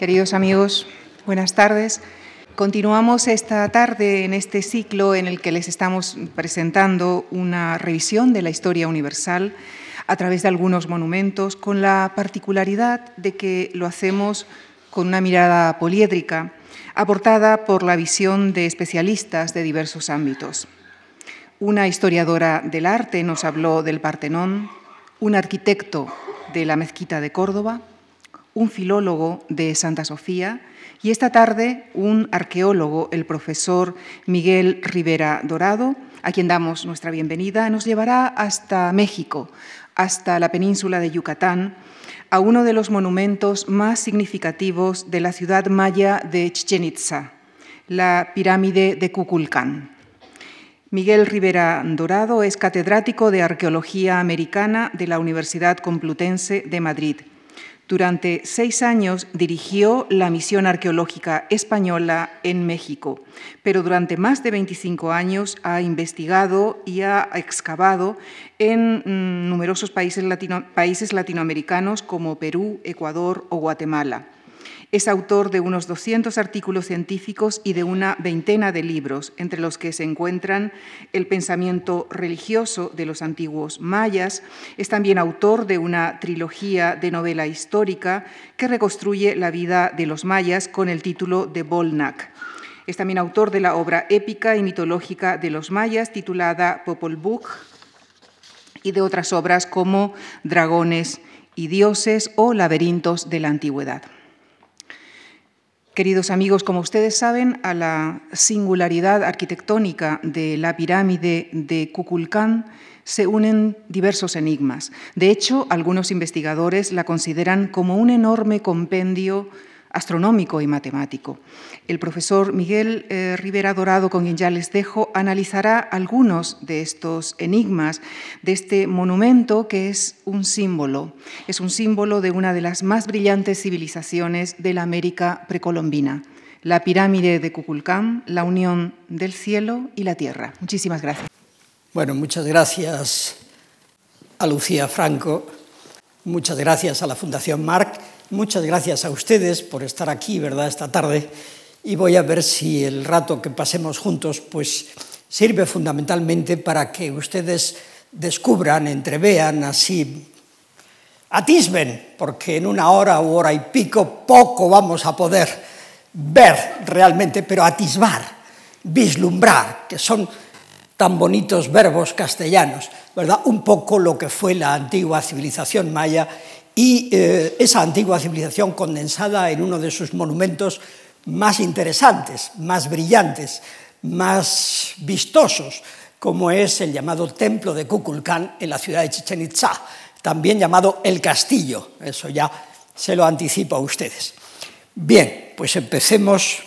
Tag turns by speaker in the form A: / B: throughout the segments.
A: Queridos amigos, buenas tardes. Continuamos esta tarde en este ciclo en el que les estamos presentando una revisión de la historia universal a través de algunos monumentos, con la particularidad de que lo hacemos con una mirada poliédrica, aportada por la visión de especialistas de diversos ámbitos. Una historiadora del arte nos habló del Partenón, un arquitecto de la Mezquita de Córdoba, un filólogo de Santa Sofía y esta tarde un arqueólogo, el profesor Miguel Rivera Dorado, a quien damos nuestra bienvenida, nos llevará hasta México, hasta la península de Yucatán, a uno de los monumentos más significativos de la ciudad maya de Chichen Itza, la pirámide de Cuculcán. Miguel Rivera Dorado es catedrático de Arqueología Americana de la Universidad Complutense de Madrid durante seis años dirigió la misión arqueológica española en México, pero durante más de 25 años ha investigado y ha excavado en mm, numerosos países, países latinoamericanos como Perú, Ecuador o Guatemala. Es autor de unos 200 artículos científicos y de una veintena de libros, entre los que se encuentran El pensamiento religioso de los antiguos mayas. Es también autor de una trilogía de novela histórica que reconstruye la vida de los mayas con el título de Bolnak. Es también autor de la obra épica y mitológica de los mayas titulada Popol Vuh y de otras obras como Dragones y dioses o laberintos de la antigüedad. Queridos amigos, como ustedes saben, a la singularidad arquitectónica de la pirámide de Kukulcán se unen diversos enigmas. De hecho, algunos investigadores la consideran como un enorme compendio astronómico y matemático. El profesor Miguel eh, Rivera Dorado, con quien ya les dejo, analizará algunos de estos enigmas de este monumento que es un símbolo. Es un símbolo de una de las más brillantes civilizaciones de la América precolombina, la pirámide de Cuculcán, la unión del cielo y la tierra. Muchísimas gracias.
B: Bueno, muchas gracias a Lucía Franco, muchas gracias a la Fundación Marc Muchas gracias a ustedes por estar aquí, ¿verdad?, esta tarde. Y voy a ver si el rato que pasemos juntos, pues sirve fundamentalmente para que ustedes descubran, entrevean, así atisben, porque en una hora u hora y pico poco vamos a poder ver realmente, pero atisbar, vislumbrar, que son tan bonitos verbos castellanos, ¿verdad? Un poco lo que fue la antigua civilización maya y eh, esa antigua civilización condensada en uno de sus monumentos más interesantes, más brillantes, más vistosos, como es el llamado Templo de Kukulcán en la ciudad de Chichen Itza, también llamado El Castillo, eso ya se lo anticipo a ustedes. Bien, pues empecemos,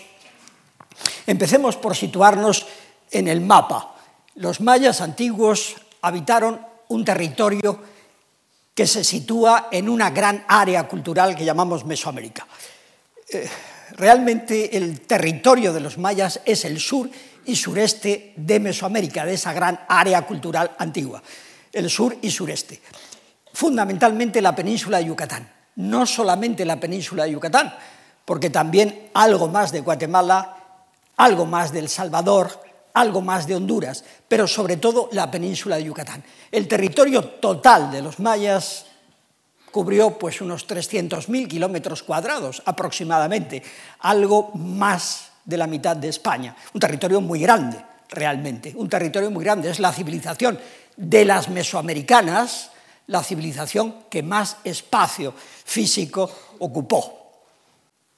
B: empecemos por situarnos en el mapa. Los mayas antiguos habitaron un territorio que se sitúa en una gran área cultural que llamamos Mesoamérica. Eh, realmente el territorio de los mayas es el sur y sureste de Mesoamérica, de esa gran área cultural antigua, el sur y sureste. Fundamentalmente la península de Yucatán, no solamente la península de Yucatán, porque también algo más de Guatemala, algo más de El Salvador, algo más de Honduras, pero sobre todo la península de Yucatán. El territorio total de los mayas cubrió pues unos 300.000 kilómetros cuadrados aproximadamente, algo más de la mitad de España. Un territorio muy grande, realmente, un territorio muy grande. Es la civilización de las mesoamericanas, la civilización que más espacio físico ocupó.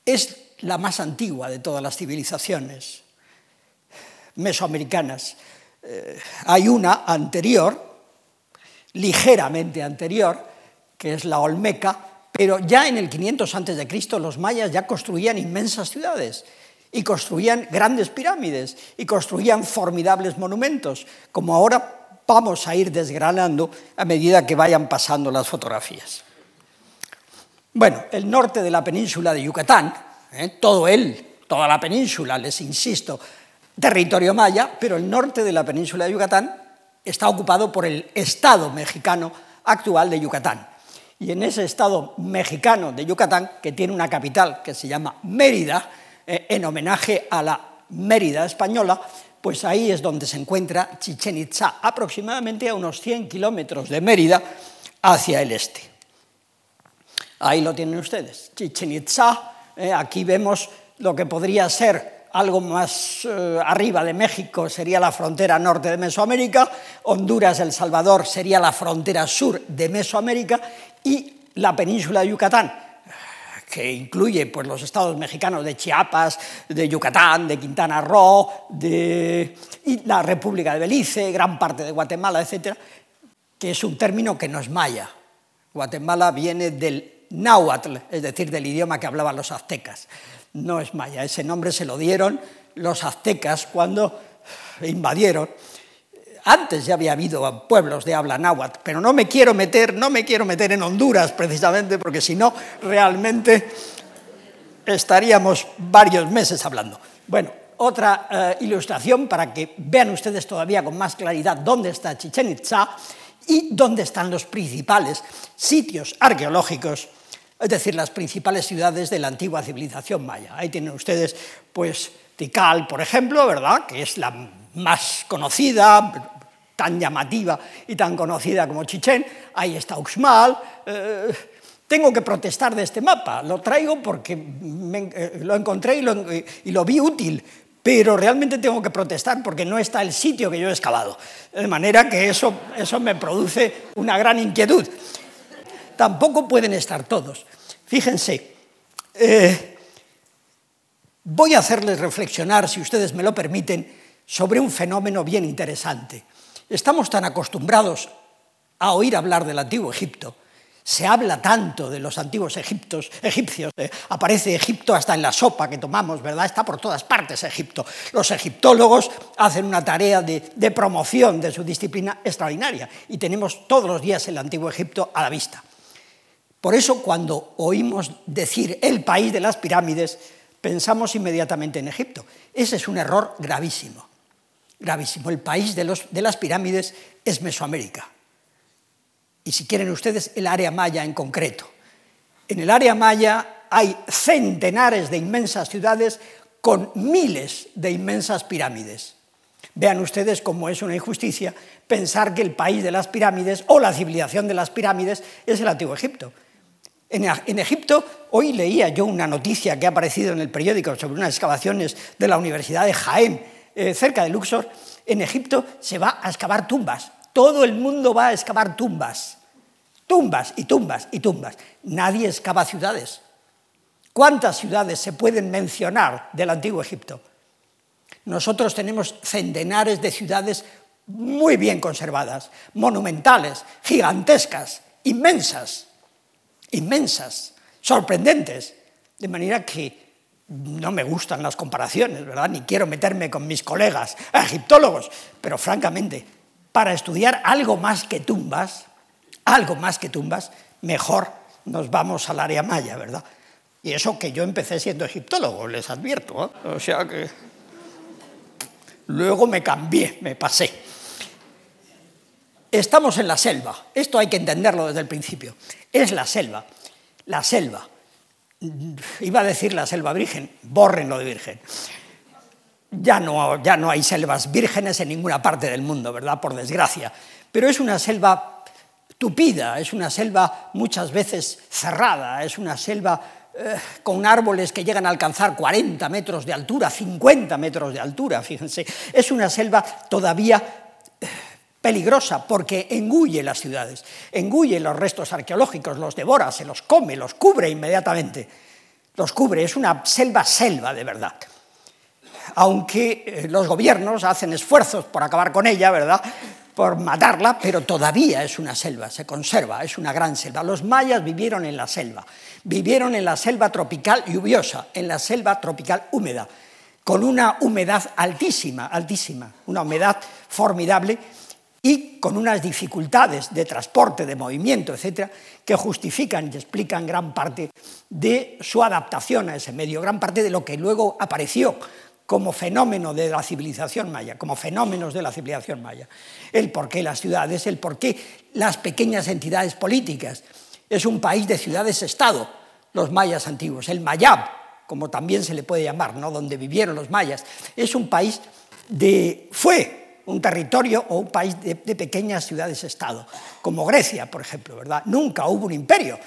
B: Es la más antigua de todas las civilizaciones mesoamericanas. Eh, hay una anterior, ligeramente anterior, que es la Olmeca, pero ya en el 500 a.C. los mayas ya construían inmensas ciudades y construían grandes pirámides y construían formidables monumentos, como ahora vamos a ir desgranando a medida que vayan pasando las fotografías. Bueno, el norte de la península de Yucatán, ¿eh? todo él, toda la península, les insisto, territorio maya, pero el norte de la península de Yucatán está ocupado por el Estado mexicano actual de Yucatán. Y en ese estado mexicano de Yucatán, que tiene una capital que se llama Mérida, eh, en homenaje a la Mérida española, pues ahí es donde se encuentra Chichen Itza, aproximadamente a unos 100 kilómetros de Mérida hacia el este. Ahí lo tienen ustedes, Chichen Itza, eh, aquí vemos lo que podría ser algo más eh, arriba de México, sería la frontera norte de Mesoamérica, Honduras, El Salvador sería la frontera sur de Mesoamérica y la península de Yucatán, que incluye pues, los estados mexicanos de Chiapas, de Yucatán, de Quintana Roo, de, y la República de Belice, gran parte de Guatemala, etcétera, que es un término que no es maya. Guatemala viene del náhuatl, es decir, del idioma que hablaban los aztecas. No es maya, ese nombre se lo dieron los aztecas cuando invadieron antes ya había habido pueblos de habla náhuatl, pero no me quiero meter, no me quiero meter en Honduras precisamente, porque si no, realmente estaríamos varios meses hablando. Bueno, otra eh, ilustración para que vean ustedes todavía con más claridad dónde está Chichen Itza y dónde están los principales sitios arqueológicos, es decir, las principales ciudades de la antigua civilización maya. Ahí tienen ustedes, pues, Tikal, por ejemplo, ¿verdad?, que es la más conocida, tan llamativa y tan conocida como Chichén, ahí está Uxmal. Eh, tengo que protestar de este mapa, lo traigo porque eh, lo encontré y lo, vi útil, pero realmente tengo que protestar porque no está el sitio que yo he excavado. De manera que eso, eso me produce una gran inquietud. Tampoco pueden estar todos. Fíjense, eh, voy a hacerles reflexionar, si ustedes me lo permiten, sobre un fenómeno bien interesante. Estamos tan acostumbrados a oír hablar del antiguo Egipto. Se habla tanto de los antiguos egiptos, egipcios, eh, aparece Egipto hasta en la sopa que tomamos, ¿verdad? Está por todas partes Egipto. Los egiptólogos hacen una tarea de, de promoción de su disciplina extraordinaria y tenemos todos los días el antiguo Egipto a la vista. Por eso cuando oímos decir el país de las pirámides, pensamos inmediatamente en Egipto. Ese es un error gravísimo gravísimo. El país de, las pirámides es Mesoamérica. Y si quieren ustedes, el área maya en concreto. En el área maya hay centenares de inmensas ciudades con miles de inmensas pirámides. Vean ustedes cómo es una injusticia pensar que el país de las pirámides o la civilización de las pirámides es el antiguo Egipto. En, Egipto, hoy leía yo una noticia que ha aparecido en el periódico sobre unas excavaciones de la Universidad de Jaén eh, cerca de Luxor, en Egipto, se va a excavar tumbas. Todo el mundo va a excavar tumbas. Tumbas y tumbas y tumbas. Nadie excava ciudades. ¿Cuántas ciudades se pueden mencionar del antiguo Egipto? Nosotros tenemos centenares de ciudades muy bien conservadas, monumentales, gigantescas, inmensas, inmensas, sorprendentes. De manera que no me gustan las comparaciones, ¿verdad? Ni quiero meterme con mis colegas egiptólogos, pero francamente, para estudiar algo más que tumbas, algo más que tumbas, mejor nos vamos al área maya, ¿verdad? Y eso que yo empecé siendo egiptólogo, les advierto, ¿eh? o sea que luego me cambié, me pasé. Estamos en la selva, esto hay que entenderlo desde el principio, es la selva, la selva iba a decir la selva virgen, borren lo de virgen. Ya no, ya no hay selvas vírgenes en ninguna parte del mundo, ¿verdad? Por desgracia. Pero es una selva tupida, es una selva muchas veces cerrada, es una selva eh, con árboles que llegan a alcanzar 40 metros de altura, 50 metros de altura, fíjense. Es una selva todavía eh, peligrosa porque engulle las ciudades, engulle los restos arqueológicos, los devora, se los come, los cubre inmediatamente. Los cubre, es una selva-selva de verdad. Aunque eh, los gobiernos hacen esfuerzos por acabar con ella, ¿verdad? Por matarla, pero todavía es una selva, se conserva, es una gran selva. Los mayas vivieron en la selva, vivieron en la selva tropical lluviosa, en la selva tropical húmeda, con una humedad altísima, altísima, una humedad formidable y con unas dificultades de transporte, de movimiento, etcétera, que justifican y explican gran parte de su adaptación a ese medio, gran parte de lo que luego apareció como fenómeno de la civilización maya, como fenómenos de la civilización maya. El por qué las ciudades, el por qué las pequeñas entidades políticas. Es un país de ciudades-estado, los mayas antiguos. El Mayab, como también se le puede llamar, ¿no? donde vivieron los mayas, es un país de... fue un territorio o un país de, pequeñas ciudades-estado, como Grecia, por ejemplo, ¿verdad? Nunca hubo un imperio.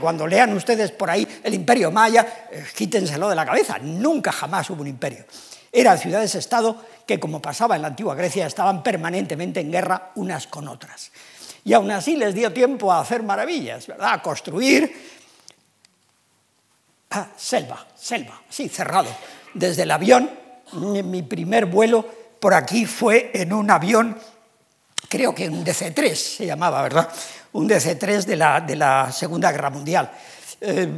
B: Cuando lean ustedes por ahí el imperio maya, eh, quítenselo de la cabeza, nunca jamás hubo un imperio. Eran ciudades-estado que, como pasaba en la antigua Grecia, estaban permanentemente en guerra unas con otras. Y aún así les dio tiempo a hacer maravillas, ¿verdad? A construir ah, selva, selva, sí, cerrado. Desde el avión, mi primer vuelo por aquí fue en un avión, creo que un DC-3 se llamaba, ¿verdad? Un DC-3 de la, de la, Segunda Guerra Mundial. Eh,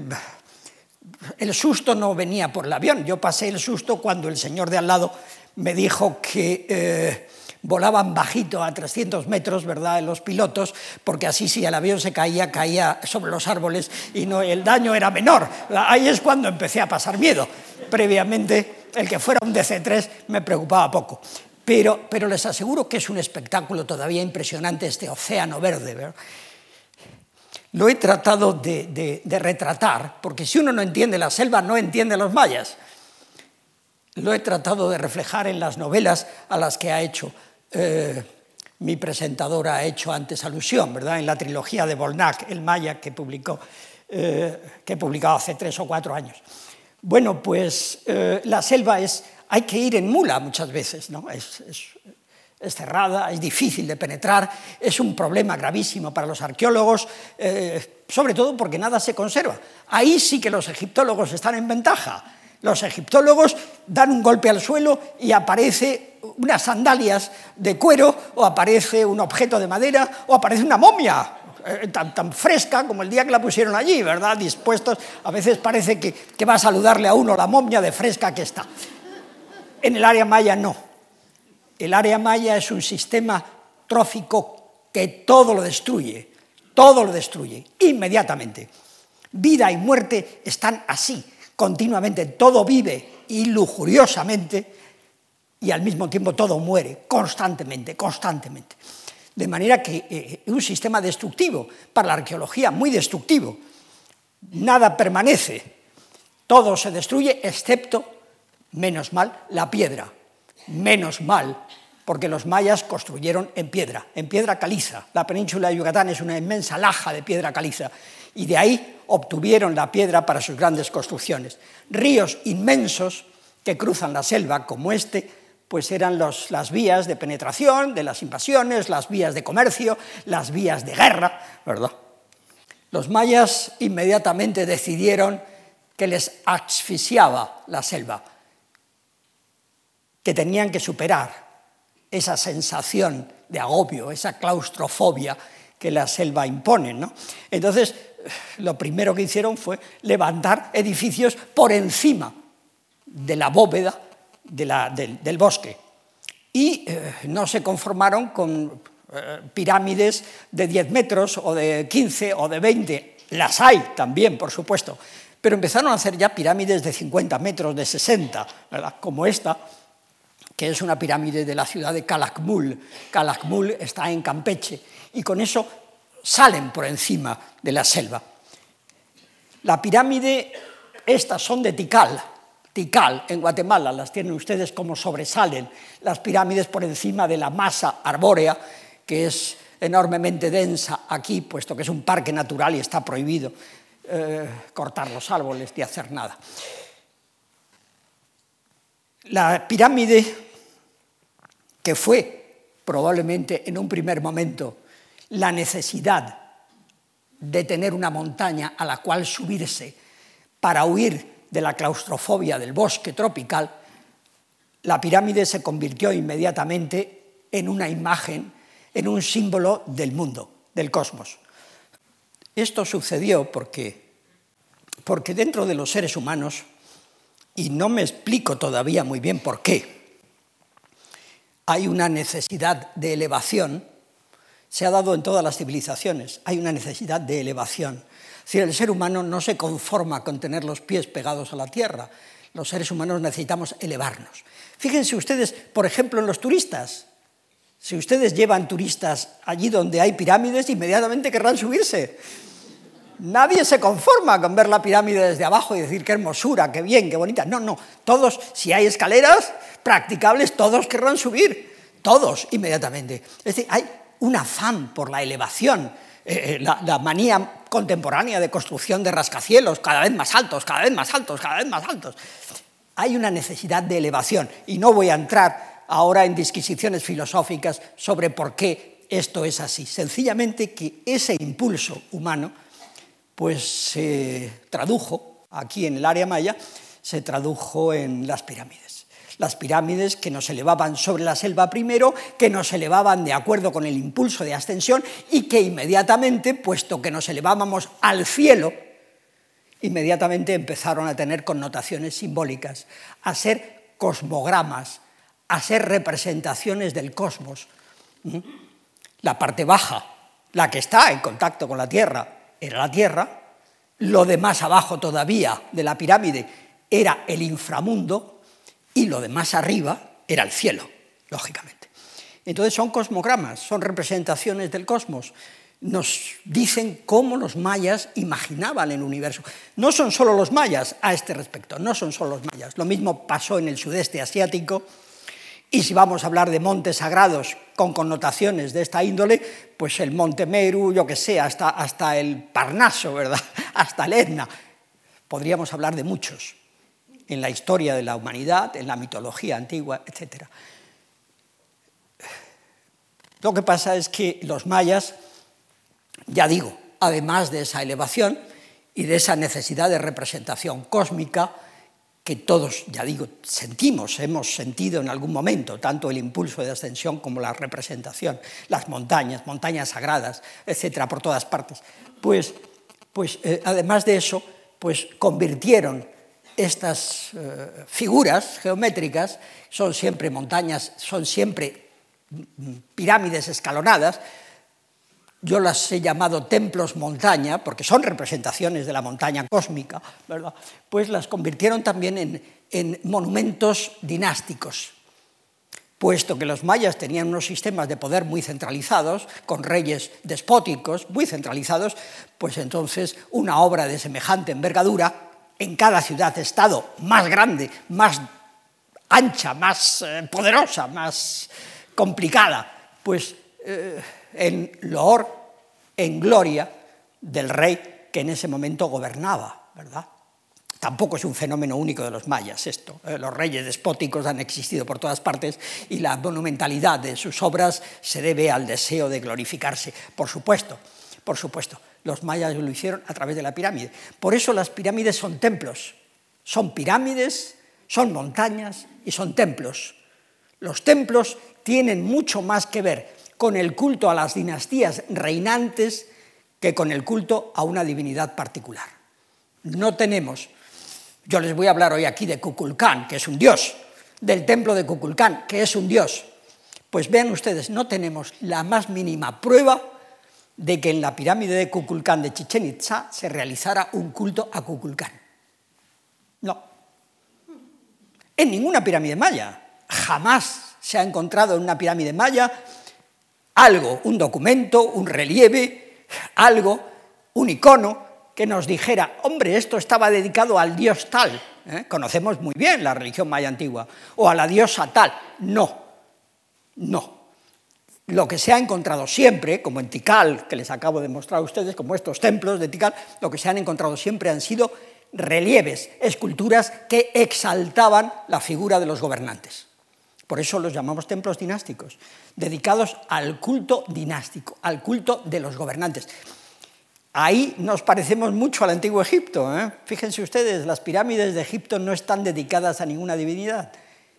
B: el susto no venía por el avión, yo pasé el susto cuando el señor de al lado me dijo que eh, volaban bajito a 300 metros, ¿verdad?, los pilotos, porque así si el avión se caía, caía sobre los árboles y no, el daño era menor. Ahí es cuando empecé a pasar miedo. Previamente, el que fuera un DC-3 me preocupaba poco. Pero, pero les aseguro que es un espectáculo todavía impresionante este océano verde. ¿verdad? Lo he tratado de, de, de retratar, porque si uno no entiende la selva, no entiende los mayas lo he tratado de reflejar en las novelas a las que ha hecho eh, mi presentadora, ha hecho antes alusión, ¿verdad? En la trilogía de Bolnac, El Maya, que publicó, eh, que he publicado hace tres o cuatro años. Bueno, pues eh, la selva es, hay que ir en mula muchas veces, ¿no? Es, cerrada, es difícil de penetrar, es un problema gravísimo para los arqueólogos, eh, sobre todo porque nada se conserva. Ahí sí que los egiptólogos están en ventaja los egiptólogos dan un golpe al suelo y aparece unas sandalias de cuero o aparece un objeto de madera o aparece una momia eh, tan, fresca como el día que la pusieron allí, ¿verdad? Dispuestos, a veces parece que, que va a saludarle a uno la momia de fresca que está. En el área maya no. El área maya es un sistema trófico que todo lo destruye, todo lo destruye, inmediatamente. Vida y muerte están así, continuamente, todo vive y lujuriosamente y al mismo tiempo todo muere constantemente, constantemente. De manera que eh, un sistema destructivo, para la arqueología muy destructivo. Nada permanece, todo se destruye excepto, menos mal, la piedra. Menos mal, porque los mayas construyeron en piedra, en piedra caliza. La península de Yucatán es una inmensa laja de piedra caliza y de ahí obtuvieron la piedra para sus grandes construcciones. Ríos inmensos que cruzan la selva como este, pues eran los, las vías de penetración de las invasiones, las vías de comercio, las vías de guerra, ¿verdad? Los mayas inmediatamente decidieron que les asfixiaba la selva, que tenían que superar esa sensación de agobio, esa claustrofobia que la selva impone. ¿no? Entonces, lo primero que hicieron fue levantar edificios por encima de la bóveda de la, del, bosque. Y eh, no se conformaron con eh, pirámides de 10 metros o de 15 o de 20. Las hay también, por supuesto. Pero empezaron a hacer ya pirámides de 50 metros, de 60, ¿verdad? como esta, que es una pirámide de la ciudad de Calakmul. Calakmul está en Campeche. Y con eso salen por encima de la selva. La pirámide, estas son de Tikal, Tikal, en Guatemala, las tienen ustedes como sobresalen las pirámides por encima de la masa arbórea, que es enormemente densa aquí, puesto que es un parque natural y está prohibido eh, cortar los árboles ni hacer nada. La pirámide, que fue probablemente en un primer momento la necesidad de tener una montaña a la cual subirse para huir de la claustrofobia del bosque tropical, la pirámide se convirtió inmediatamente en una imagen, en un símbolo del mundo, del cosmos. Esto sucedió porque, porque dentro de los seres humanos, y no me explico todavía muy bien por qué, hay una necesidad de elevación se ha dado en todas las civilizaciones. Hay una necesidad de elevación. Si el ser humano no se conforma con tener los pies pegados a la tierra. Los seres humanos necesitamos elevarnos. Fíjense ustedes, por ejemplo, en los turistas. Si ustedes llevan turistas allí donde hay pirámides, inmediatamente querrán subirse. Nadie se conforma con ver la pirámide desde abajo y decir qué hermosura, qué bien, qué bonita. No, no. Todos, si hay escaleras practicables, todos querrán subir. Todos, inmediatamente. Es decir, hay un afán por la elevación, eh, eh, la, la, manía contemporánea de construcción de rascacielos, cada vez más altos, cada vez más altos, cada vez más altos. Hay una necesidad de elevación y no voy a entrar ahora en disquisiciones filosóficas sobre por qué esto es así. Sencillamente que ese impulso humano pues se tradujo aquí en el área maya, se tradujo en las pirámides. Las pirámides que nos elevaban sobre la selva primero, que nos elevaban de acuerdo con el impulso de ascensión y que inmediatamente, puesto que nos elevábamos al cielo, inmediatamente empezaron a tener connotaciones simbólicas, a ser cosmogramas, a ser representaciones del cosmos. ¿Mm? La parte baja, la que está en contacto con la Tierra, era la Tierra, lo de más abajo todavía de la pirámide era el inframundo y lo de más arriba era el cielo, lógicamente. Entonces son cosmogramas, son representaciones del cosmos. Nos dicen cómo los mayas imaginaban el universo. No son solo los mayas a este respecto, no son solo los mayas. Lo mismo pasó en el sudeste asiático, y si vamos a hablar de montes sagrados con connotaciones de esta índole, pues el monte Meru, yo que sé, hasta, hasta el Parnaso, ¿verdad? hasta el Etna. Podríamos hablar de muchos en la historia de la humanidad, en la mitología antigua, etc. Lo que pasa es que los mayas, ya digo, además de esa elevación y de esa necesidad de representación cósmica, que todos, ya digo, sentimos, hemos sentido en algún momento, tanto el impulso de ascensión como la representación, las montañas, montañas sagradas, etcétera, por todas partes. Pues, pues eh, además de eso, pues convirtieron estas eh, figuras geométricas, son siempre montañas, son siempre mm, pirámides escalonadas, yo las he llamado templos montaña, porque son representaciones de la montaña cósmica, ¿verdad? pues las convirtieron también en monumentos dinásticos, puesto que los mayas tenían unos sistemas de poder muy centralizados, con reyes despóticos muy centralizados, pues entonces una obra de semejante envergadura en cada ciudad-estado más grande, más ancha, más eh, poderosa, más complicada, pues eh, en loor, en gloria del rey que en ese momento gobernaba, ¿verdad? Tampoco es un fenómeno único de los mayas esto. ¿eh? Los reyes despóticos han existido por todas partes y la monumentalidad de sus obras se debe al deseo de glorificarse, por supuesto, por supuesto. Los mayas lo hicieron a través de la pirámide. Por eso las pirámides son templos. Son pirámides, son montañas y son templos. Los templos tienen mucho más que ver con el culto a las dinastías reinantes que con el culto a una divinidad particular. No tenemos, yo les voy a hablar hoy aquí de Kukulcán, que es un dios, del templo de Kukulcán, que es un dios. Pues vean ustedes, no tenemos la más mínima prueba de que en la pirámide de Kukulcán de Chichen Itza se realizara un culto a Kukulcán. No. En ninguna pirámide maya. Jamás se ha encontrado en una pirámide maya algo, un documento, un relieve, algo, un icono que nos dijera, hombre, esto estaba dedicado al dios tal. ¿eh? Conocemos muy bien la religión maya antigua, o a la diosa tal. No, no. Lo que se ha encontrado siempre, como en Tikal, que les acabo de mostrar a ustedes, como estos templos de Tikal, lo que se han encontrado siempre han sido relieves, esculturas que exaltaban la figura de los gobernantes. Por eso los llamamos templos dinásticos, dedicados al culto dinástico, al culto de los gobernantes. Ahí nos parecemos mucho al antiguo Egipto. ¿eh? Fíjense ustedes, las pirámides de Egipto no están dedicadas a ninguna divinidad,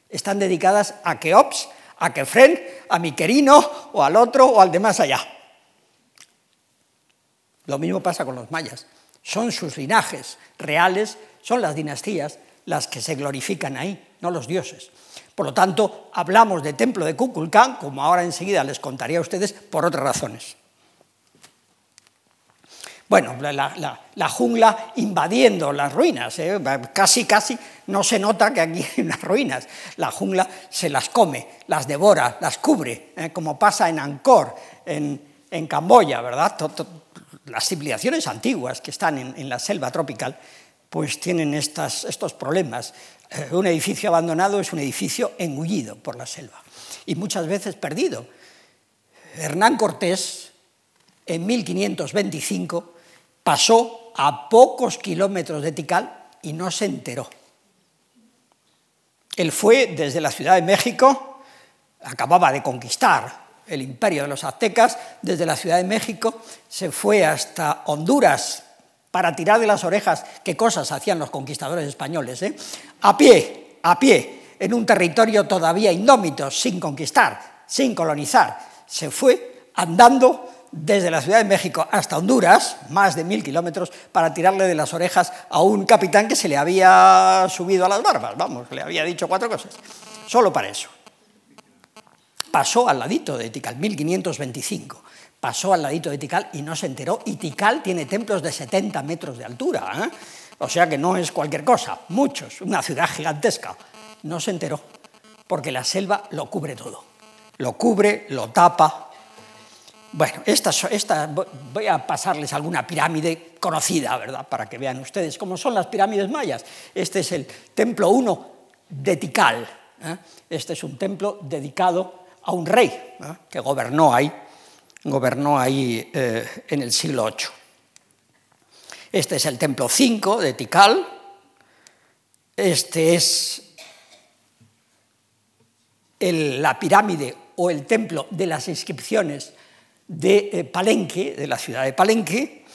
B: están dedicadas a Keops, a Kefren, a Miquerino o al otro o al de más allá. Lo mismo pasa con los mayas. Son sus linajes reales, son las dinastías las que se glorifican ahí, no los dioses. Por lo tanto, hablamos de templo de Kukulcán, como ahora enseguida les contaré a ustedes, por otras razones. Bueno, la, jungla invadiendo las ruinas, ¿eh? casi, casi no se nota que aquí hay unas ruinas. La jungla se las come, las devora, las cubre, ¿eh? como pasa en Angkor, en, Camboya, ¿verdad? las civilizaciones antiguas que están en, la selva tropical, pues tienen estos problemas. Eh, un edificio abandonado es un edificio engullido por la selva y muchas veces perdido. Hernán Cortés, en 1525, pasó a pocos kilómetros de Tikal y no se enteró. Él fue desde la Ciudad de México, acababa de conquistar el imperio de los aztecas, desde la Ciudad de México se fue hasta Honduras para tirar de las orejas qué cosas hacían los conquistadores españoles, ¿eh? a pie, a pie, en un territorio todavía indómito, sin conquistar, sin colonizar. Se fue andando desde la Ciudad de México hasta Honduras, más de mil kilómetros, para tirarle de las orejas a un capitán que se le había subido a las barbas, vamos, le había dicho cuatro cosas, solo para eso pasó al ladito de Tikal, 1525. Pasó al ladito de Tikal y no se enteró. Y Tikal tiene templos de 70 metros de altura. ¿eh? O sea que no es cualquier cosa, muchos, una ciudad gigantesca. No se enteró, porque la selva lo cubre todo. Lo cubre, lo tapa. Bueno, esta, esta, voy a pasarles alguna pirámide conocida, ¿verdad? Para que vean ustedes cómo son las pirámides mayas. Este es el templo 1 de Tikal. ¿eh? Este es un templo dedicado a un rey que gobernó ahí, gobernó ahí eh, en el siglo VIII. Este es el templo 5 de Tikal, este es la pirámide o el templo de las inscripciones de eh, Palenque, de la ciudad de Palenque,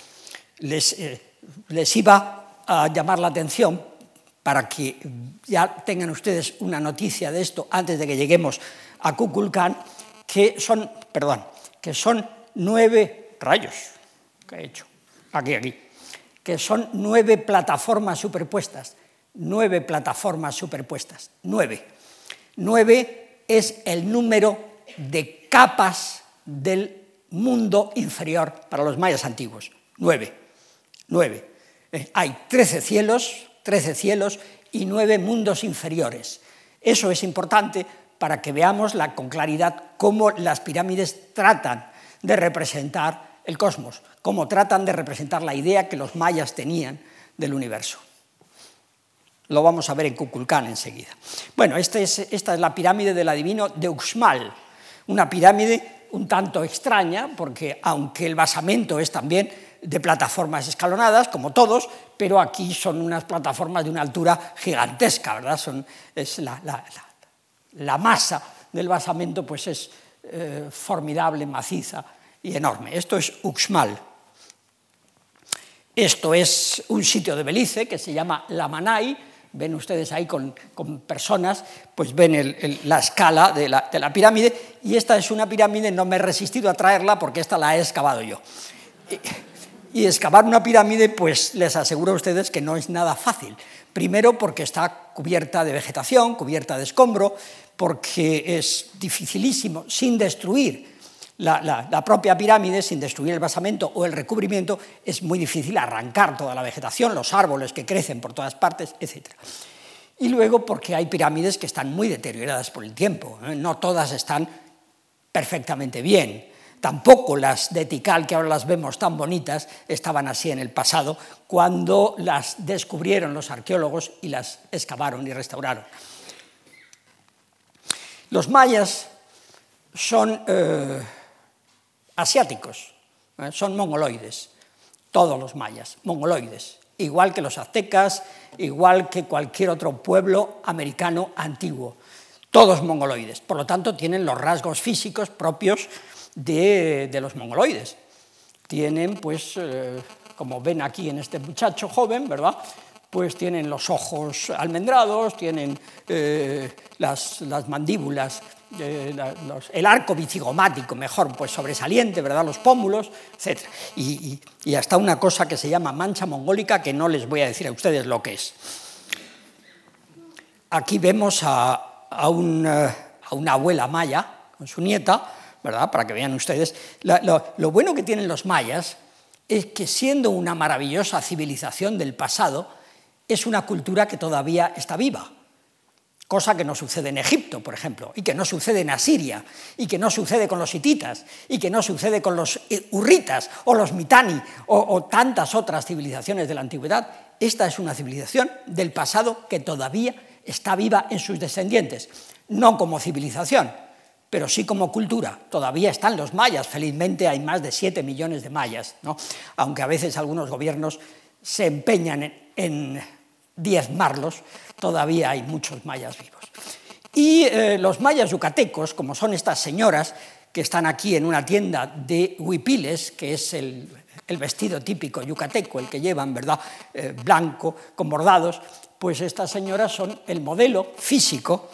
B: les, eh, les iba a llamar la atención para que ya tengan ustedes una noticia de esto antes de que lleguemos a Kukulkan, que son, perdón, que son nueve rayos que he hecho, aquí, aquí, que son nueve plataformas superpuestas, nueve plataformas superpuestas, nueve. Nueve es el número de capas del mundo inferior para los mayas antiguos, nueve, nueve. Eh, hay trece cielos, trece cielos y nueve mundos inferiores. Eso es importante para que veamos con claridad cómo las pirámides tratan de representar el cosmos, cómo tratan de representar la idea que los mayas tenían del universo. Lo vamos a ver en Kukulcán enseguida. Bueno, este esta es la pirámide del adivino de Uxmal, una pirámide un tanto extraña, porque aunque el basamento es también de plataformas escalonadas, como todos, pero aquí son unas plataformas de una altura gigantesca, ¿verdad? Son, es la, la masa del basamento pues es eh, formidable, maciza y enorme. Esto es Uxmal. Esto es un sitio de Belice que se llama La Manay. Ven ustedes ahí con, personas, pues ven la escala de la, de la, pirámide. Y esta es una pirámide, no me he resistido a traerla porque esta la he excavado yo. Y, y excavar una pirámide, pues les aseguro a ustedes que no es nada fácil. Primero porque está cubierta de vegetación, cubierta de escombro, porque es dificilísimo, sin destruir la, propia pirámide, sin destruir el basamento o el recubrimiento, es muy difícil arrancar toda la vegetación, los árboles que crecen por todas partes, etc. Y luego porque hay pirámides que están muy deterioradas por el tiempo, ¿eh? no todas están perfectamente bien. Tampoco las de Tikal, que ahora las vemos tan bonitas, estaban así en el pasado, cuando las descubrieron los arqueólogos y las excavaron y restauraron. Los mayas son eh, asiáticos, ¿eh? son mongoloides, todos los mayas, mongoloides, igual que los aztecas, igual que cualquier otro pueblo americano antiguo, todos mongoloides. Por lo tanto, tienen los rasgos físicos propios de, los mongoloides. Tienen, pues, eh, como ven aquí en este muchacho joven, ¿verdad? Pues tienen los ojos almendrados, tienen eh, las, mandíbulas, eh, el arco bicigomático, mejor, pues sobresaliente, ¿verdad? Los pómulos, etc. Y, hasta una cosa que se llama mancha mongólica, que no les voy a decir a ustedes lo que es. Aquí vemos a, a una abuela maya con su nieta, ¿verdad? Para que vean ustedes. Lo, bueno que tienen los mayas es que siendo una maravillosa civilización del pasado, es una cultura que todavía está viva. Cosa que no sucede en Egipto, por ejemplo, y que no sucede en Asiria, y que no sucede con los hititas, y que no sucede con los urritas o los mitani o, tantas otras civilizaciones de la antigüedad. Esta es una civilización del pasado que todavía está viva en sus descendientes, no como civilización, pero sí como cultura. Todavía están los mayas, felizmente hay más de 7 millones de mayas, aunque a veces algunos gobiernos se empeñan en diezmarlos, todavía hay muchos mayas vivos. Y eh, los mayas yucatecos, como son estas señoras que están aquí en una tienda de huipiles, que es el, vestido típico yucateco, el que llevan, ¿verdad?, eh, blanco, con bordados, pues estas señoras son el modelo físico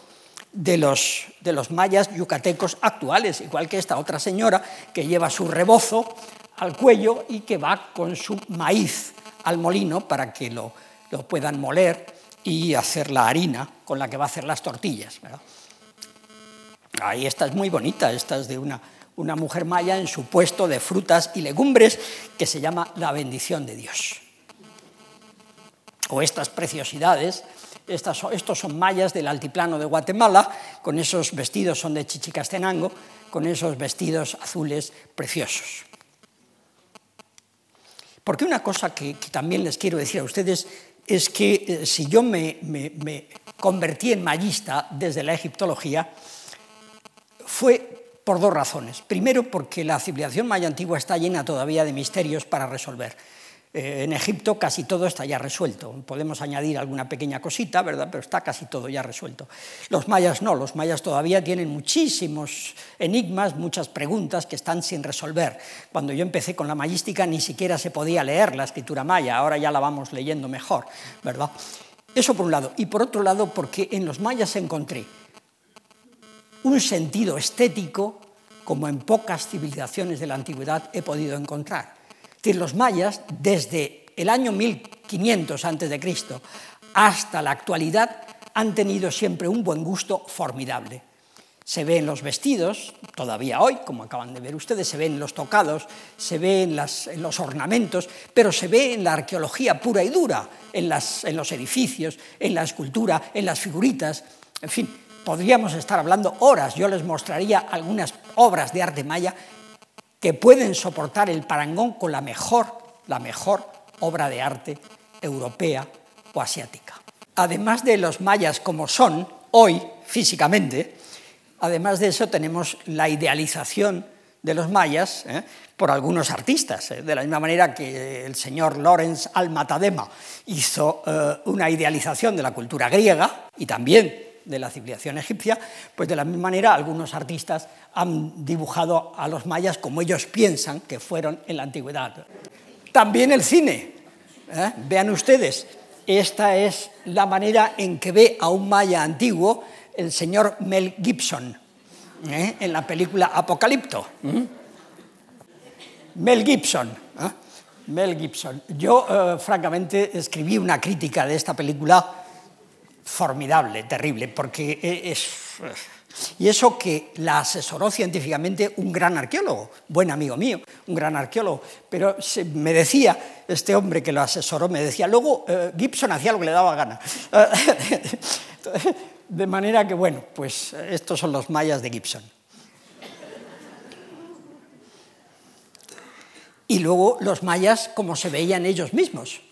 B: de los, de los mayas yucatecos actuales, igual que esta otra señora que lleva su rebozo al cuello y que va con su maíz al molino para que lo, lo puedan moler y hacer la harina con la que va a hacer las tortillas. Ahí esta es muy bonita, esta es de una, una mujer maya en su puesto de frutas y legumbres que se llama la bendición de Dios. O estas preciosidades, estas, estos son mayas del altiplano de Guatemala, con esos vestidos son de Chichicastenango, con esos vestidos azules preciosos. Porque una cosa que, que también les quiero decir a ustedes es que eh, si yo me, convertí en mayista desde la egiptología, fue por dos razones. Primero, porque la civilización maya antigua está llena todavía de misterios para resolver. Eh, en Egipto casi todo está ya resuelto. Podemos añadir alguna pequeña cosita, ¿verdad? Pero está casi todo ya resuelto. Los mayas no, los mayas todavía tienen muchísimos enigmas, muchas preguntas que están sin resolver. Cuando yo empecé con la mayística ni siquiera se podía leer la escritura maya, ahora ya la vamos leyendo mejor, ¿verdad? Eso por un lado. Y por otro lado, porque en los mayas encontré un sentido estético como en pocas civilizaciones de la antigüedad he podido encontrar decir, los mayas, desde el año 1500 a.C. hasta la actualidad, han tenido siempre un buen gusto formidable. Se ve en los vestidos, todavía hoy, como acaban de ver ustedes, se ve en los tocados, se ve en, los ornamentos, pero se ve en la arqueología pura y dura, en, en los edificios, en la escultura, en las figuritas, en fin, podríamos estar hablando horas. Yo les mostraría algunas obras de arte maya que pueden soportar el parangón con la mejor, la mejor obra de arte europea o asiática. Además de los mayas como son hoy físicamente, además de eso tenemos la idealización de los mayas ¿eh? por algunos artistas, ¿eh? de la misma manera que el señor Lorenz Almatadema hizo eh, una idealización de la cultura griega y también de la civilización egipcia, pues de la misma manera algunos artistas han dibujado a los mayas como ellos piensan que fueron en la antigüedad. También el cine. ¿eh? Vean ustedes, esta es la manera en que ve a un maya antiguo el señor Mel Gibson ¿eh? en la película Apocalipto. Mel Gibson. ¿eh? Mel Gibson. Yo, francamente, escribí una crítica de esta película formidable, terrible, porque e, es... Y eso que la asesoró científicamente un gran arqueólogo, buen amigo mío, un gran arqueólogo, pero me decía, este hombre que lo asesoró, me decía, luego eh, Gibson hacía lo que le daba gana. De manera que, bueno, pues estos son los mayas de Gibson. Y luego los mayas como se veían ellos mismos.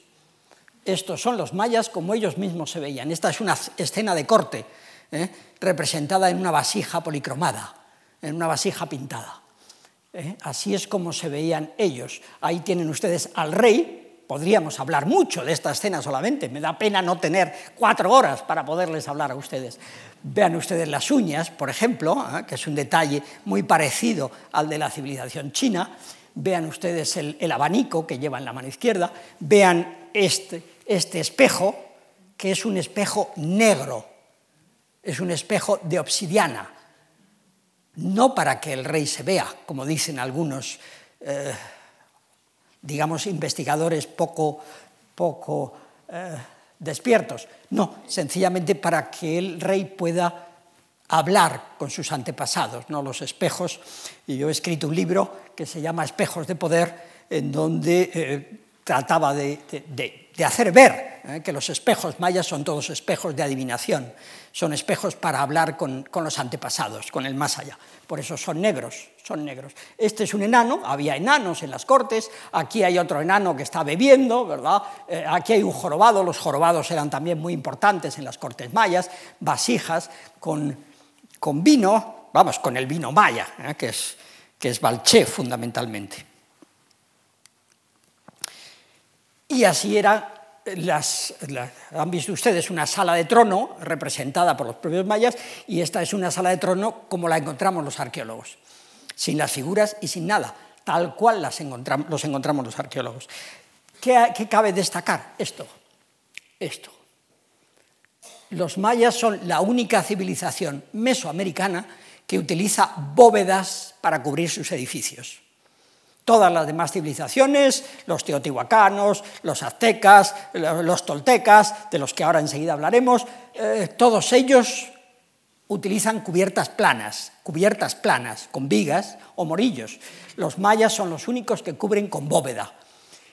B: Estos son los mayas como ellos mismos se veían. Esta es una escena de corte, ¿eh? representada en una vasija policromada, en una vasija pintada. ¿eh? Así es como se veían ellos. Ahí tienen ustedes al rey. Podríamos hablar mucho de esta escena solamente. Me da pena no tener cuatro horas para poderles hablar a ustedes. Vean ustedes las uñas, por ejemplo, ¿eh? que es un detalle muy parecido al de la civilización china. Vean ustedes el, el abanico que lleva en la mano izquierda. Vean este, este espejo, que es un espejo negro, es un espejo de obsidiana, no para que el rey se vea, como dicen algunos, eh, digamos, investigadores poco, poco eh, despiertos, no, sencillamente para que el rey pueda hablar con sus antepasados, no los espejos. Y yo he escrito un libro que se llama Espejos de Poder, en donde eh, trataba de hacer ver ¿eh? que los espejos mayas son todos espejos de adivinación, son espejos para hablar con, los antepasados, con el más allá. Por eso son negros, son negros. Este es un enano, había enanos en las cortes, aquí hay otro enano que está bebiendo, ¿verdad? Eh, aquí hay un jorobado, los jorobados eran también muy importantes en las cortes mayas, vasijas con, con vino, vamos, con el vino maya, ¿eh? que es, que es balché fundamentalmente. Y así era las, han visto ustedes una sala de trono representada por los propios mayas y esta es una sala de trono como la encontramos los arqueólogos, sin las figuras y sin nada, tal cual las los encontramos los arqueólogos. ¿Qué, ¿Qué cabe destacar? Esto, esto. Los mayas son la única civilización mesoamericana que utiliza bóvedas para cubrir sus edificios. Todas las demás civilizaciones, los teotihuacanos, los aztecas, los toltecas, de los que ahora enseguida hablaremos, eh, todos ellos utilizan cubiertas planas, cubiertas planas, con vigas o morillos. Los mayas son los únicos que cubren con bóveda.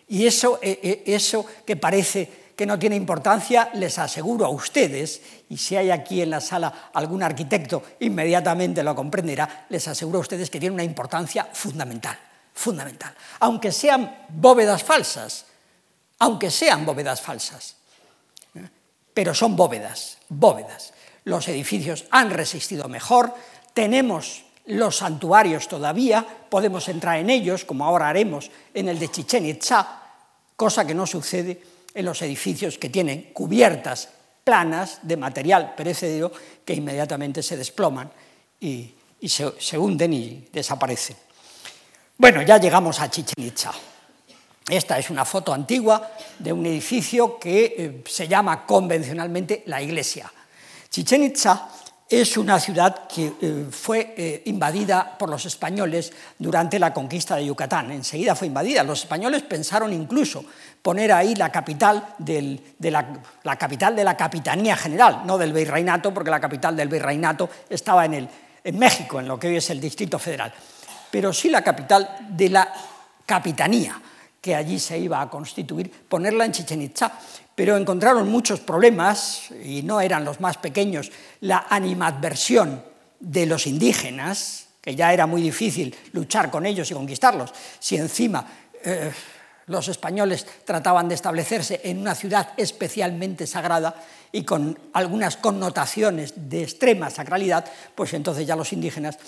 B: Y eso, eh, eh, eso que parece que no tiene importancia, les aseguro a ustedes, y si hay aquí en la sala algún arquitecto, inmediatamente lo comprenderá, les aseguro a ustedes que tiene una importancia fundamental fundamental, aunque sean bóvedas falsas, aunque sean bóvedas falsas, ¿eh? pero son bóvedas, bóvedas. Los edificios han resistido mejor, tenemos los santuarios todavía, podemos entrar en ellos, como ahora haremos en el de Chichen Itza, cosa que no sucede en los edificios que tienen cubiertas planas de material perecedero que inmediatamente se desploman y, se, se hunden y desaparecen. Bueno, ya llegamos a Chichen Itza. Esta es una foto antigua de un edificio que eh, se llama convencionalmente la iglesia. Chichen Itza es una ciudad que eh, fue eh, invadida por los españoles durante la conquista de Yucatán. Enseguida fue invadida. Los españoles pensaron incluso poner ahí la capital, de la, capital de la Capitanía General, no del Virreinato, porque la capital del Virreinato estaba en, en México, en lo que hoy es el Distrito Federal pero sí la capital de la capitanía que allí se iba a constituir, ponerla en Chichen Itza. Pero encontraron muchos problemas, y no eran los más pequeños, la animadversión de los indígenas, que ya era muy difícil luchar con ellos y conquistarlos, si encima eh, los españoles trataban de establecerse en una ciudad especialmente sagrada y con algunas connotaciones de extrema sacralidad, pues entonces ya los indígenas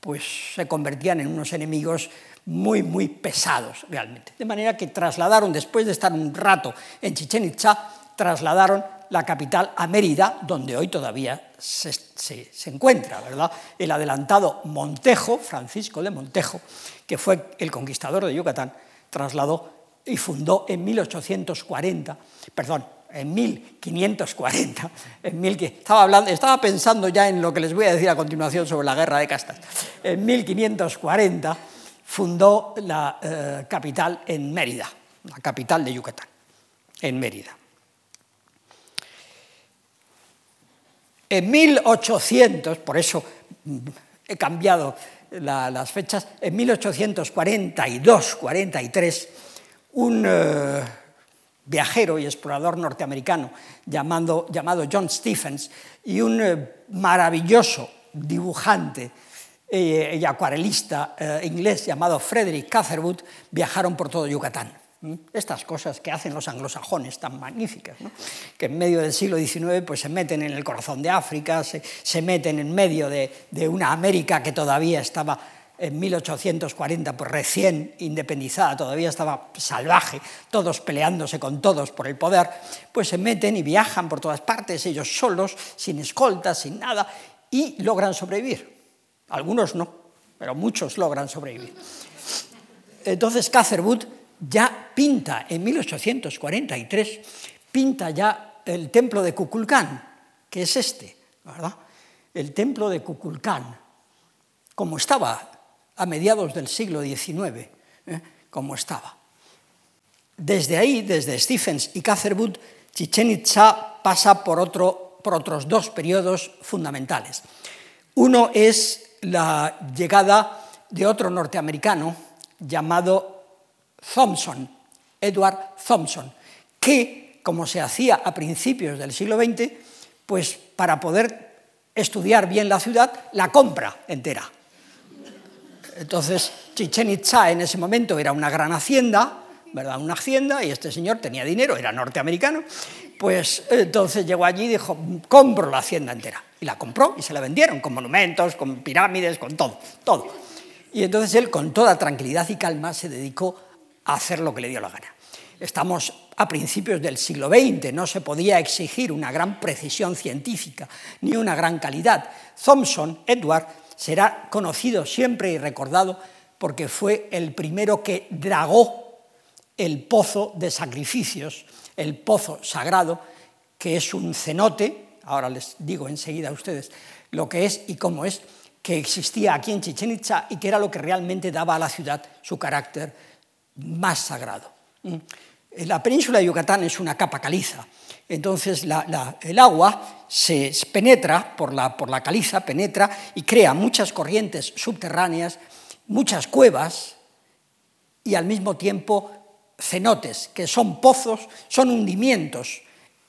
B: pues se convertían en unos enemigos muy, muy pesados realmente. De manera que trasladaron, después de estar un rato en Chichen Itza, trasladaron la capital a Mérida, donde hoy todavía se, encuentra, ¿verdad? El adelantado Montejo, Francisco de Montejo, que fue el conquistador de Yucatán, trasladó y fundó en 1840, perdón, en 1540, en mil, estaba, hablando, estaba pensando ya en lo que les voy a decir a continuación sobre la guerra de castas, en 1540 fundó la eh, capital en Mérida, la capital de Yucatán, en Mérida. En 1800, por eso mm, he cambiado las fechas, en 1842-43, un... Eh, viajero y explorador norteamericano llamado, llamado John Stephens y un eh, maravilloso dibujante eh, y acuarelista eh, inglés llamado Frederick Catherwood viajaron por todo Yucatán. Estas cosas que hacen los anglosajones tan magníficas, que en medio del siglo XIX pues, se meten en el corazón de África, se, meten en medio de, una América que todavía estaba en 1840, pues recién independizada, todavía estaba salvaje, todos peleándose con todos por el poder, pues se meten y viajan por todas partes, ellos solos, sin escoltas, sin nada, y logran sobrevivir. Algunos no, pero muchos logran sobrevivir. Entonces Catherwood ya pinta, en 1843, pinta ya el templo de Kukulcán, que es este, ¿verdad? El templo de Kukulcán, como estaba a mediados del siglo XIX, ¿eh? como estaba. Desde ahí, desde Stephens y Catherwood, Chichen Itza pasa por, otro, por otros dos periodos fundamentales. Uno es la llegada de otro norteamericano llamado Thompson, Edward Thompson, que, como se hacía a principios del siglo XX, pues para poder estudiar bien la ciudad, la compra entera. Entonces, Chichen Itza en ese momento era una gran hacienda, ¿verdad? Una hacienda, y este señor tenía dinero, era norteamericano, pues entonces llegó allí y dijo, compro la hacienda entera. Y la compró y se la vendieron, con monumentos, con pirámides, con todo, todo. Y entonces él, con toda tranquilidad y calma, se dedicó a hacer lo que le dio la gana. Estamos a principios del siglo XX, no se podía exigir una gran precisión científica ni una gran calidad. Thompson, Edward, será conocido siempre y recordado porque fue el primero que dragó el pozo de sacrificios, el pozo sagrado, que es un cenote, ahora les digo enseguida a ustedes lo que es y cómo es, que existía aquí en Chichen Itza y que era lo que realmente daba a la ciudad su carácter más sagrado. Mm. La península de Yucatán es una capa caliza, entonces el agua se penetra por la, por la caliza, penetra y crea muchas corrientes subterráneas, muchas cuevas y al mismo tiempo cenotes, que son pozos, son hundimientos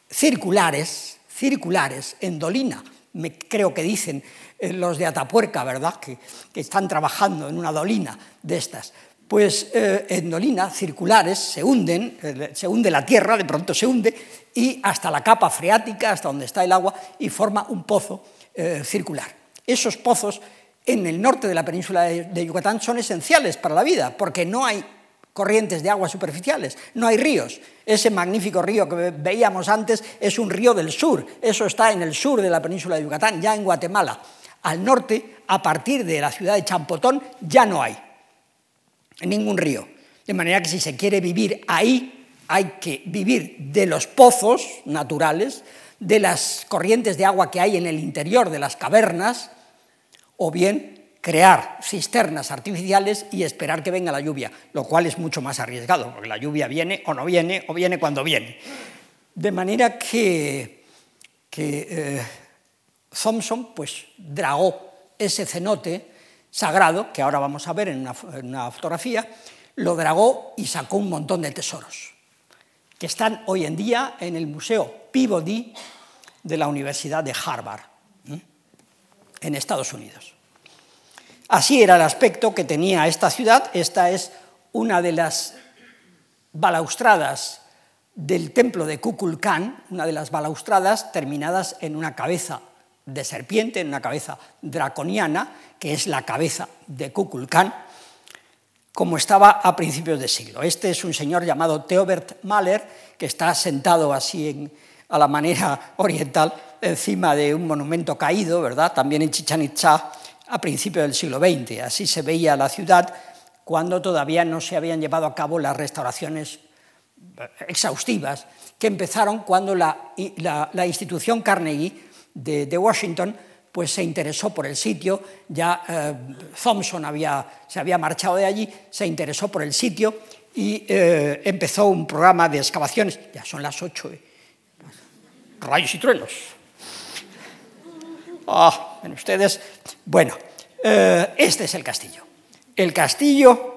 B: circulares, circulares en dolina, me creo que dicen eh, los de Atapuerca, ¿verdad?, que, están trabajando en una dolina de estas. Pues eh, en dolina circulares se hunden, eh, se hunde la tierra, de pronto se hunde, y hasta la capa freática, hasta donde está el agua, y forma un pozo circular. Esos pozos en el norte de la península de Yucatán son esenciales para la vida, porque no hay corrientes de aguas superficiales, no hay ríos. Ese magnífico río que veíamos antes es un río del sur, eso está en el sur de la península de Yucatán, ya en Guatemala. Al norte, a partir de la ciudad de Champotón, ya no hay ningún río. De manera que si se quiere vivir ahí, hay que vivir de los pozos naturales, de las corrientes de agua que hay en el interior de las cavernas, o bien crear cisternas artificiales y esperar que venga la lluvia, lo cual es mucho más arriesgado, porque la lluvia viene o no viene, o viene cuando viene. De manera que, eh, Thompson pues, dragó ese cenote sagrado, que ahora vamos a ver en una, en una fotografía, lo dragó y sacó un montón de tesoros, que están hoy en día en el Museo Peabody de la Universidad de Harvard, en Estados Unidos. Así era el aspecto que tenía esta ciudad. Esta es una de las balaustradas del templo de Kukulcán, una de las balaustradas terminadas en una cabeza de serpiente, en una cabeza draconiana, que es la cabeza de Kukulcán, como estaba a principios de siglo. Este es un señor llamado Theobert Mahler, que está sentado así a la manera oriental encima de un monumento caído, ¿verdad? También en Chichen Itza, a principios del siglo XX. Así se veía la ciudad cuando todavía no se habían llevado a cabo las restauraciones eh, exhaustivas que empezaron cuando la, institución Carnegie de, Washington pues se interesó por el sitio, ya eh, Thompson había, se había marchado de allí, se interesó por el sitio y eh, empezó un programa de excavaciones, ya son las ocho, rayos y truenos, Ah, ven ustedes. Bueno, eh, este es el castillo. El castillo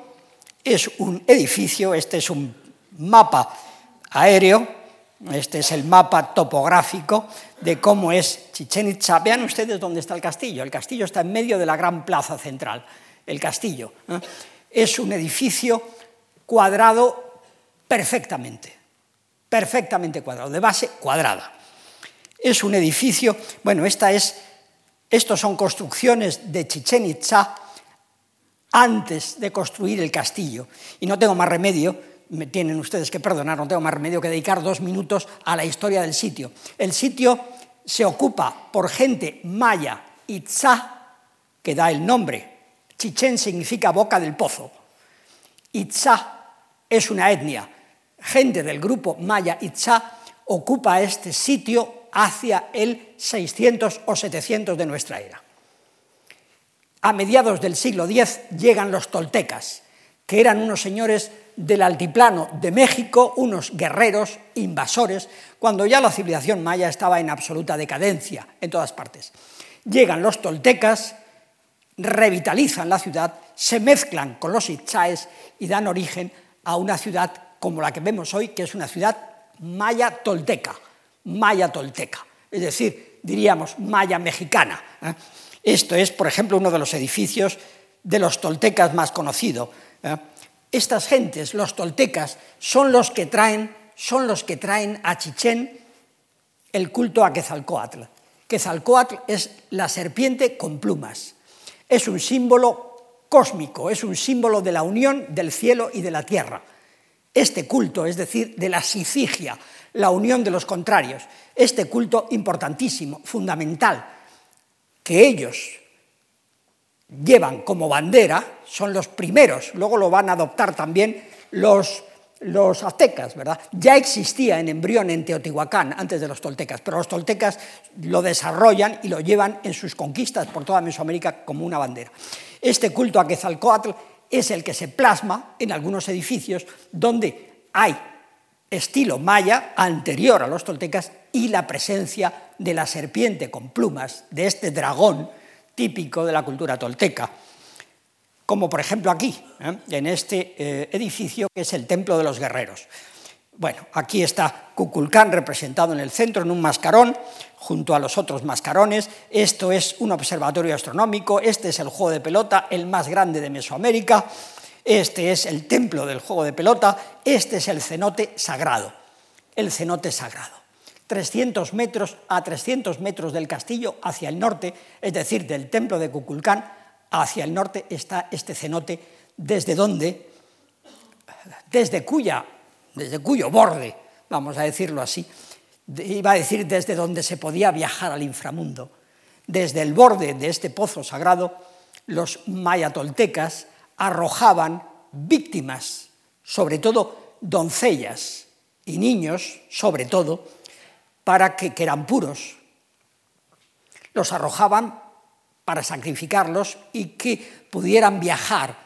B: es un edificio, este es un mapa aéreo, este es el mapa topográfico de cómo es Chichen Itza. Vean ustedes dónde está el castillo. El castillo está en medio de la gran plaza central. El castillo ¿eh? es un edificio cuadrado perfectamente, perfectamente cuadrado, de base cuadrada. Es un edificio, bueno, esta es estos son construcciones de Chichen Itza antes de construir el castillo. Y no tengo más remedio, me tienen ustedes que perdonar, no tengo más remedio que dedicar dos minutos a la historia del sitio. El sitio se ocupa por gente maya, Itza, que da el nombre. Chichen significa boca del pozo. Itza es una etnia. Gente del grupo maya Itza ocupa este sitio hacia el 600 o 700 de nuestra era. A mediados del siglo X llegan los toltecas, que eran unos señores del altiplano de México, unos guerreros invasores, cuando ya la civilización maya estaba en absoluta decadencia en todas partes. Llegan los toltecas, revitalizan la ciudad, se mezclan con los itzaes y dan origen a una ciudad como la que vemos hoy, que es una ciudad maya tolteca, maya tolteca, es decir, diríamos maya mexicana. ¿eh? Esto es, por ejemplo, uno de los edificios de los toltecas más conocido. ¿eh? Estas gentes, los toltecas, son los que traen, son los que traen a Chichén el culto a Quetzalcoatl. Quetzalcoatl es la serpiente con plumas. Es un símbolo cósmico, es un símbolo de la unión del cielo y de la tierra. Este culto, es decir, de la sicigia, la unión de los contrarios, este culto importantísimo, fundamental, que ellos llevan como bandera, son los primeros, luego lo van a adoptar también los, los aztecas, ¿verdad? Ya existía en embrión en Teotihuacán antes de los toltecas, pero los toltecas lo desarrollan y lo llevan en sus conquistas por toda Mesoamérica como una bandera. Este culto a Quetzalcoatl es el que se plasma en algunos edificios donde hay estilo maya anterior a los toltecas y la presencia de la serpiente con plumas, de este dragón típico de la cultura tolteca, como por ejemplo aquí, ¿eh? en este eh, edificio que es el Templo de los Guerreros. Bueno, aquí está Cuculcán representado en el centro en un mascarón, junto a los otros mascarones. Esto es un observatorio astronómico, este es el juego de pelota, el más grande de Mesoamérica. Este es el templo del juego de pelota, este es el cenote sagrado, el cenote sagrado. 300 metros a 300 metros del castillo hacia el norte, es decir, del templo de Cuculcán hacia el norte está este cenote, desde donde, desde cuya, desde cuyo borde, vamos a decirlo así, iba a decir desde donde se podía viajar al inframundo. Desde el borde de este pozo sagrado, los mayatoltecas arrojaban víctimas, sobre todo doncellas y niños, sobre todo, para que, que eran puros. Los arrojaban para sacrificarlos y que pudieran viajar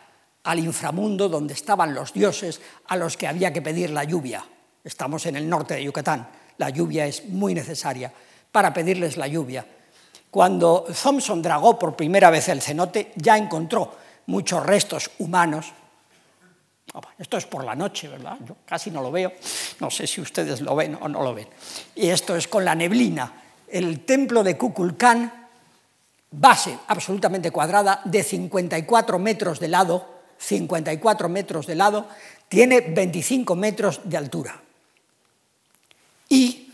B: al inframundo donde estaban los dioses a los que había que pedir la lluvia. Estamos en el norte de Yucatán, la lluvia es muy necesaria para pedirles la lluvia. Cuando Thompson dragó por primera vez el cenote, ya encontró muchos restos humanos. Oh, esto es por la noche, ¿verdad? Yo casi no lo veo. No sé si ustedes lo ven o no lo ven. Y esto es con la neblina. El templo de Kukulcán, base absolutamente cuadrada, de 54 metros de lado, 54 metros de lado, tiene 25 metros de altura. Y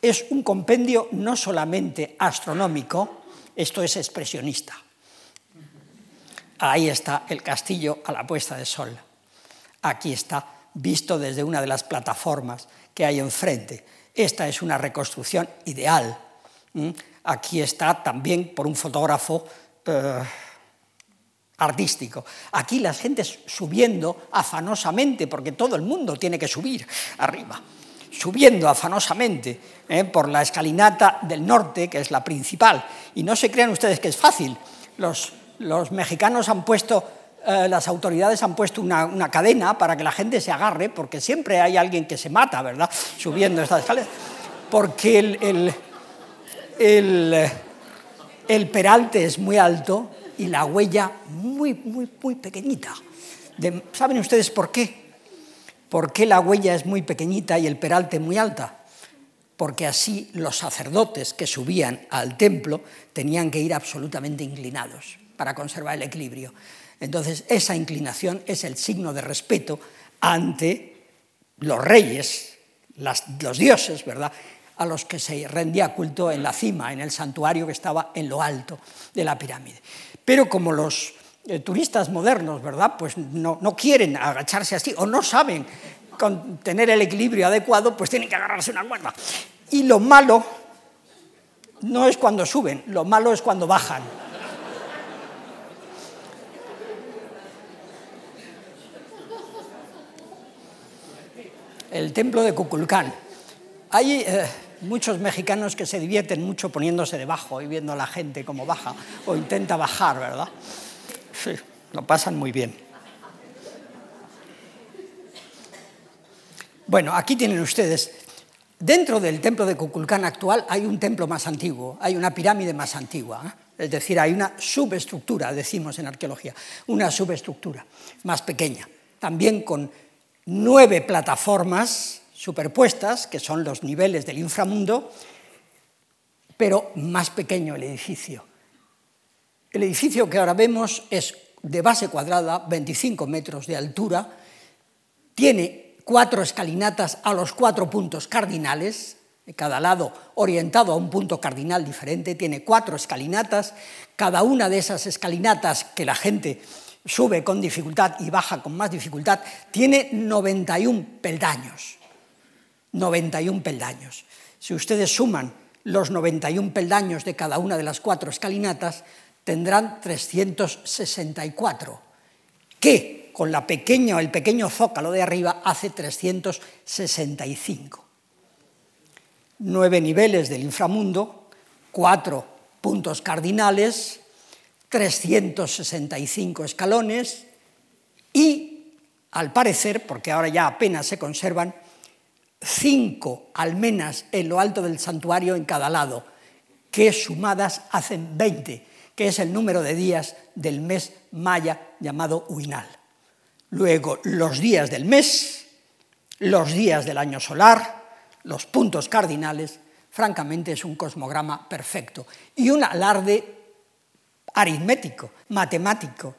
B: es un compendio no solamente astronómico, esto es expresionista. Ahí está el castillo a la puesta de sol. Aquí está visto desde una de las plataformas que hay enfrente. Esta es una reconstrucción ideal. Aquí está también por un fotógrafo eh, artístico. Aquí la gente subiendo afanosamente, porque todo el mundo tiene que subir arriba, subiendo afanosamente eh, por la escalinata del norte, que es la principal. Y no se crean ustedes que es fácil. Los mexicanos han puesto, eh, las autoridades han puesto una, cadena para que la gente se agarre, porque siempre hay alguien que se mata, ¿verdad? Subiendo estas escaleras. Porque el, el, peralte es muy alto y la huella muy, muy, muy pequeñita. ¿Saben ustedes por qué? ¿Por qué la huella es muy pequeñita y el peralte muy alta? Porque así los sacerdotes que subían al templo tenían que ir absolutamente inclinados para conservar el equilibrio. Entonces, esa inclinación es el signo de respeto ante los reyes, los dioses, ¿verdad? a los que se rendía culto en la cima, en el santuario que estaba en lo alto de la pirámide. Pero como los eh, turistas modernos, ¿verdad? Pues no, no, quieren agacharse así o no saben tener el equilibrio adecuado, pues tienen que agarrarse una cuerda. Y lo malo no es cuando suben, lo malo es cuando bajan. el templo de Cuculcán. Hay eh, muchos mexicanos que se divierten mucho poniéndose debajo y viendo a la gente cómo baja o intenta bajar, ¿verdad? Sí, lo pasan muy bien. Bueno, aquí tienen ustedes, dentro del templo de Cuculcán actual hay un templo más antiguo, hay una pirámide más antigua, ¿eh? es decir, hay una subestructura, decimos en arqueología, una subestructura más pequeña, también con nueve plataformas superpuestas, que son los niveles del inframundo, pero más pequeño el edificio. El edificio que ahora vemos es de base cuadrada, 25 metros de altura, tiene cuatro escalinatas a los cuatro puntos cardinales, cada lado orientado a un punto cardinal diferente, tiene cuatro escalinatas, cada una de esas escalinatas que la gente sube con dificultad y baja con más dificultad, tiene 91 peldaños. 91 peldaños. Si ustedes suman los 91 peldaños de cada una de las cuatro escalinatas, tendrán 364, que con la pequeña, el pequeño zócalo de arriba hace 365. Nueve niveles del inframundo, cuatro puntos cardinales, 365 escalones y, al parecer, porque ahora ya apenas se conservan, cinco almenas en lo alto del santuario en cada lado, que sumadas hacen 20 que es el número de días del mes maya llamado Uinal. Luego, los días del mes, los días del año solar, los puntos cardinales, francamente es un cosmograma perfecto y un alarde aritmético, matemático,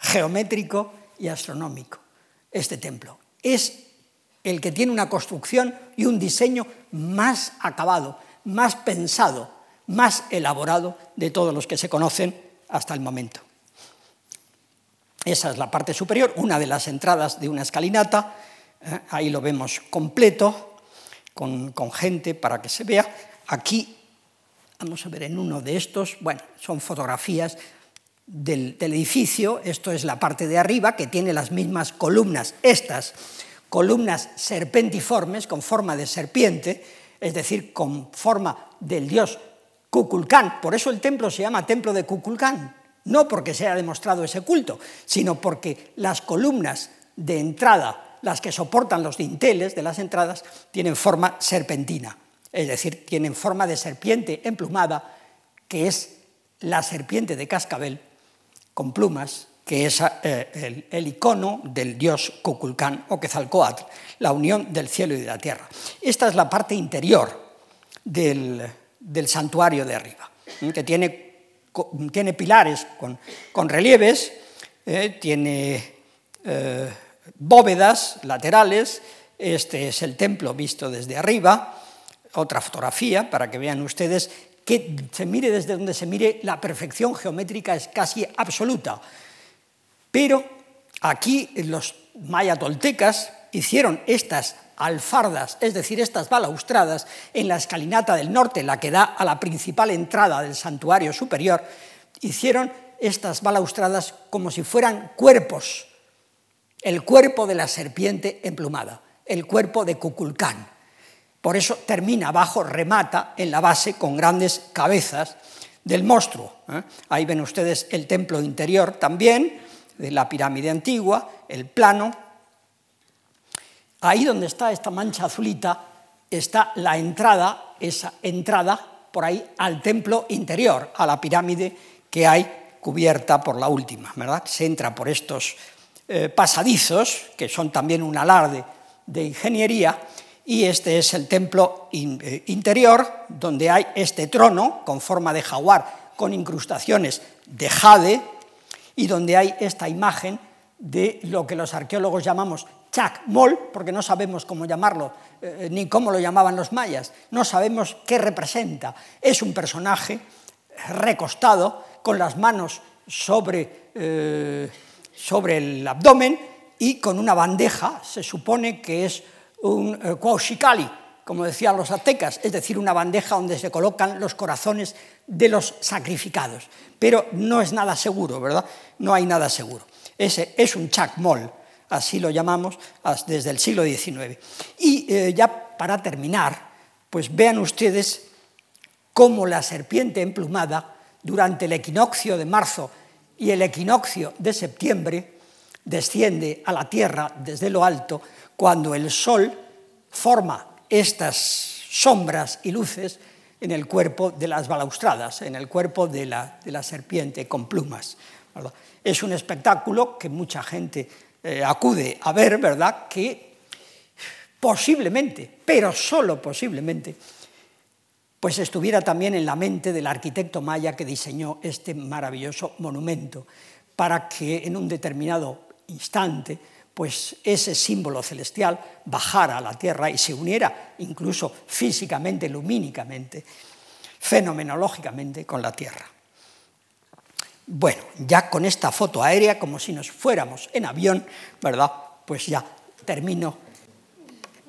B: geométrico y astronómico. Este templo es el que tiene una construcción y un diseño más acabado, más pensado, más elaborado de todos los que se conocen hasta el momento. Esa es la parte superior, una de las entradas de una escalinata, ¿eh? ahí lo vemos completo, con, gente para que se vea. Aquí, vamos a ver en uno de estos, bueno, son fotografías del, del edificio, esto es la parte de arriba que tiene las mismas columnas, estas columnas serpentiformes con forma de serpiente, es decir, con forma del dios Kukulcán. Por eso el templo se llama Templo de Kukulcán. No porque se haya demostrado ese culto, sino porque las columnas de entrada, las que soportan los dinteles de las entradas, tienen forma serpentina. Es decir, tienen forma de serpiente emplumada, que es la serpiente de cascabel con plumas, que es eh, el, icono del dios Kukulcán o Quetzalcoatl, la unión del cielo y de la tierra. Esta es la parte interior del, del santuario de arriba, que tiene, tiene pilares con, relieves, eh, tiene eh, bóvedas laterales, este es el templo visto desde arriba, otra fotografía para que vean ustedes que se mire desde donde se mire, la perfección geométrica es casi absoluta. Pero aquí los mayatoltecas hicieron estas alfardas, es decir, estas balaustradas, en la escalinata del norte, la que da a la principal entrada del santuario superior, hicieron estas balaustradas como si fueran cuerpos, el cuerpo de la serpiente emplumada, el cuerpo de Cuculcán. Por eso termina abajo, remata en la base con grandes cabezas del monstruo. ¿eh? Ahí ven ustedes el templo interior también, de la pirámide antigua, el plano, Ahí donde está esta mancha azulita está la entrada, esa entrada por ahí al templo interior, a la pirámide que hay cubierta por la última, ¿verdad? Se entra por estos eh, pasadizos, que son también un alarde de ingeniería, y este es el templo eh, interior, donde hay este trono con forma de jaguar, con incrustaciones de jade, y donde hay esta imagen de lo que los arqueólogos llamamos Mol, porque no sabemos cómo llamarlo, eh, ni cómo lo llamaban los mayas, no sabemos qué representa. Es un personaje recostado, con las manos sobre, eh, sobre el abdomen y con una bandeja, se supone que es un eh, como decían los aztecas, es decir, una bandeja donde se colocan los corazones de los sacrificados. Pero no es nada seguro, ¿verdad? No hay nada seguro. Ese es un chacmol así lo llamamos, desde el siglo XIX. Y eh, ya para terminar, pues vean ustedes cómo la serpiente emplumada, durante el equinoccio de marzo y el equinoccio de septiembre, desciende a la tierra desde lo alto, cuando el sol forma estas sombras y luces en el cuerpo de las balaustradas, en el cuerpo de la, de la serpiente con plumas. Es un espectáculo que mucha gente eh, acude a ver, ¿verdad?, que posiblemente, pero solo posiblemente, pues estuviera también en la mente del arquitecto maya que diseñó este maravilloso monumento, para que en un determinado instante pues ese símbolo celestial bajara a la tierra y se uniera incluso físicamente, lumínicamente, fenomenológicamente con la tierra. Bueno, ya con esta foto aérea, como si nos fuéramos en avión, ¿verdad? Pues ya termino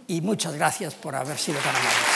B: y muchas gracias por haber sido tan amable.